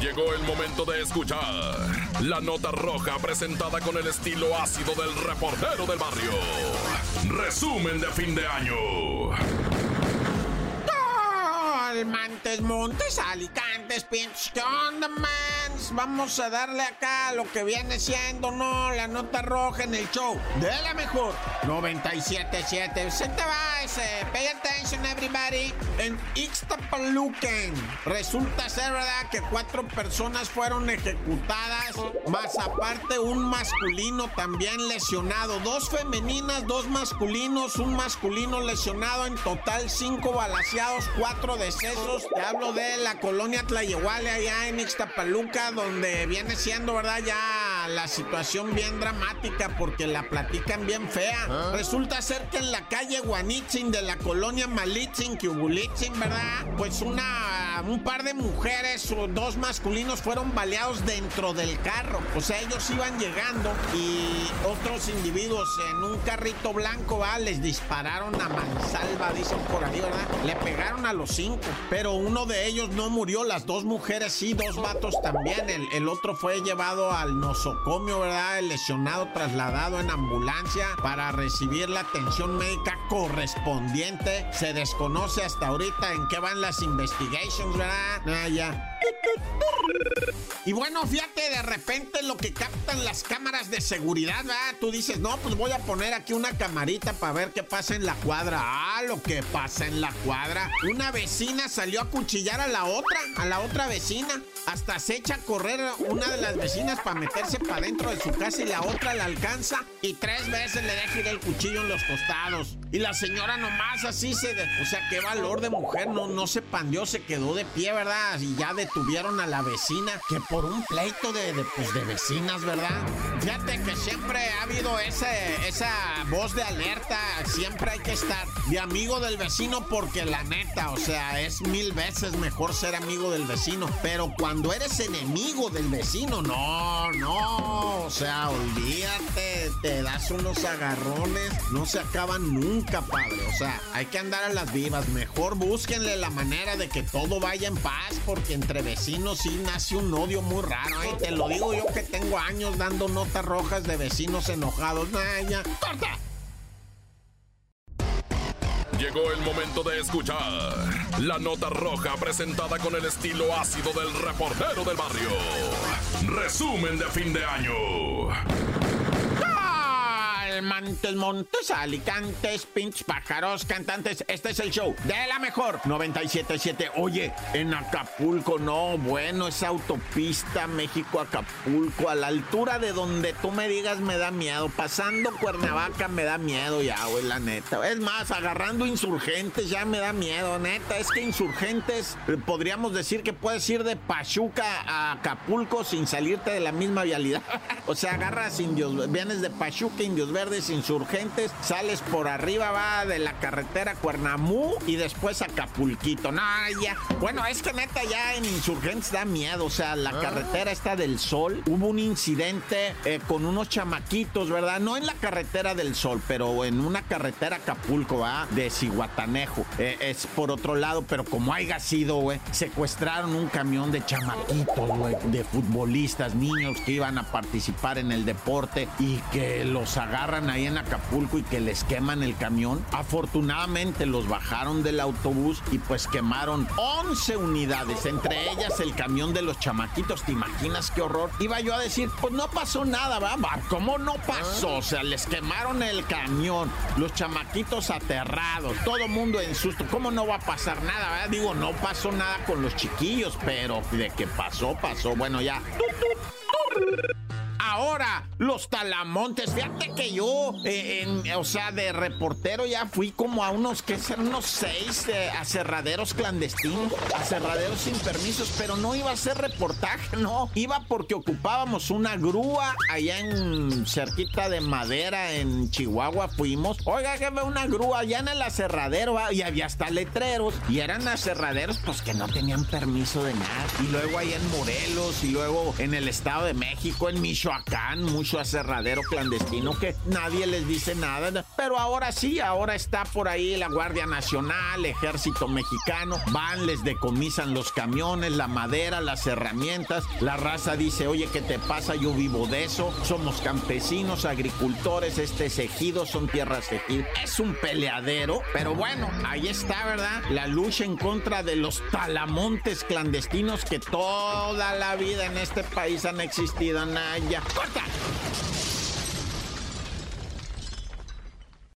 Llegó el momento de escuchar la nota roja presentada con el estilo ácido del reportero del barrio. Resumen de fin de año. Montes, Montes, Alicantes, Pinch, Mans. Vamos a darle acá lo que viene siendo, ¿no? La nota roja en el show de la mejor 97.7. Se te va Pay attention, everybody. En Ixtapaluken resulta ser, ¿verdad? Que cuatro personas fueron ejecutadas, más aparte un masculino también lesionado. Dos femeninas, dos masculinos, un masculino lesionado. En total, cinco balaseados, cuatro de te hablo de la colonia Tlayehuale allá en Ixtapaluca, donde viene siendo, ¿verdad? Ya la situación bien dramática porque la platican bien fea. ¿Ah? Resulta ser que en la calle Guanitzin de la colonia Malitzin, Kiubulitzin, ¿verdad? Pues una, un par de mujeres o dos masculinos fueron baleados dentro del carro. O sea, ellos iban llegando y otros individuos en un carrito blanco, ¿va? Les dispararon a mansalva, dicen por ahí, ¿verdad? Le pegaron a los cinco pero uno de ellos no murió, las dos mujeres sí, dos vatos también. El, otro fue llevado al ¿verdad? El lesionado trasladado en ambulancia para recibir la atención médica correspondiente. Se desconoce hasta ahorita en qué van las investigations, ¿verdad? Ah, ya. Y bueno, fíjate, de repente lo que captan las cámaras de seguridad, ¿verdad? Tú dices, no, pues voy a poner aquí una camarita para ver qué pasa en la cuadra. Ah, lo que pasa en la cuadra. Una vecina salió a cuchillar a la otra, a la otra vecina. Hasta se echa a correr una de las vecinas para meterse para dentro de su casa y la otra la alcanza y tres veces le deja ir el cuchillo en los costados. Y la señora nomás así se... o sea, qué valor de mujer, no, no se pandió, se quedó de pie, ¿verdad? Y ya detuvieron a la vecina, que por un pleito de, de, pues, de vecinas, ¿verdad? Fíjate que siempre ha habido ese, esa voz de alerta, siempre hay que estar de amigo del vecino porque la neta, o sea, es mil veces mejor ser amigo del vecino, pero cuando eres enemigo del vecino, no, no, o sea, olvídate, te das unos agarrones, no se acaban nunca, padre, o sea, hay que andar a las vivas, mejor búsquenle la manera de que todo vaya en paz, porque entre vecinos sí nace un odio muy raro, ¿eh? te lo digo yo que tengo años dando notas rojas de vecinos enojados, Naya, corta. Llegó el momento de escuchar la nota roja presentada con el estilo ácido del reportero del barrio. Resumen de fin de año. Montes, Montes, Alicantes, Pinch, Pájaros, Cantantes. Este es el show de la mejor 977. Oye, en Acapulco, no, bueno, esa autopista México-Acapulco, a la altura de donde tú me digas me da miedo. Pasando Cuernavaca me da miedo ya, güey, la neta. Es más, agarrando insurgentes ya me da miedo, neta. Es que insurgentes, podríamos decir que puedes ir de Pachuca a Acapulco sin salirte de la misma vialidad. o sea, agarras indios, vienes de Pachuca, indios verdes Insurgentes, sales por arriba, va de la carretera Cuernamú y después Acapulquito. No, ya. Bueno, es que neta ya en Insurgentes da miedo. O sea, la ah. carretera está del Sol. Hubo un incidente eh, con unos chamaquitos, ¿verdad? No en la carretera del Sol, pero en una carretera Acapulco, ¿va? De Cihuatanejo. Eh, es por otro lado, pero como haya sido, güey, secuestraron un camión de chamaquitos, güey, de futbolistas, niños que iban a participar en el deporte y que los agarran ahí en Acapulco y que les queman el camión. Afortunadamente los bajaron del autobús y pues quemaron 11 unidades, entre ellas el camión de los chamaquitos. ¿Te imaginas qué horror? Iba yo a decir, pues no pasó nada, ¿va? ¿Cómo no pasó? O sea, les quemaron el camión, los chamaquitos aterrados, todo mundo en susto. ¿Cómo no va a pasar nada? ¿verdad? Digo, no pasó nada con los chiquillos, pero de que pasó, pasó. Bueno, ya. Ahora, los talamontes. Fíjate que yo, eh, o sea, de reportero ya fui como a unos, ¿qué ser? Unos seis eh, aserraderos clandestinos, aserraderos sin permisos, pero no iba a ser reportaje, no. Iba porque ocupábamos una grúa allá en cerquita de madera en Chihuahua. Fuimos, oiga, que ve una grúa allá en el aserradero y había hasta letreros y eran aserraderos, pues que no tenían permiso de nada. Y luego allá en Morelos y luego en el Estado de México, en Michoacán Mucho aserradero clandestino que nadie les dice nada. Pero ahora sí, ahora está por ahí la Guardia Nacional, Ejército Mexicano, van, les decomisan los camiones, la madera, las herramientas. La raza dice, oye, ¿qué te pasa? Yo vivo de eso. Somos campesinos, agricultores, este es ejido, son tierras ejido. Es un peleadero, pero bueno, ahí está, ¿verdad? La lucha en contra de los talamontes clandestinos que toda la vida en este país han existido, Naya. ¡Corta!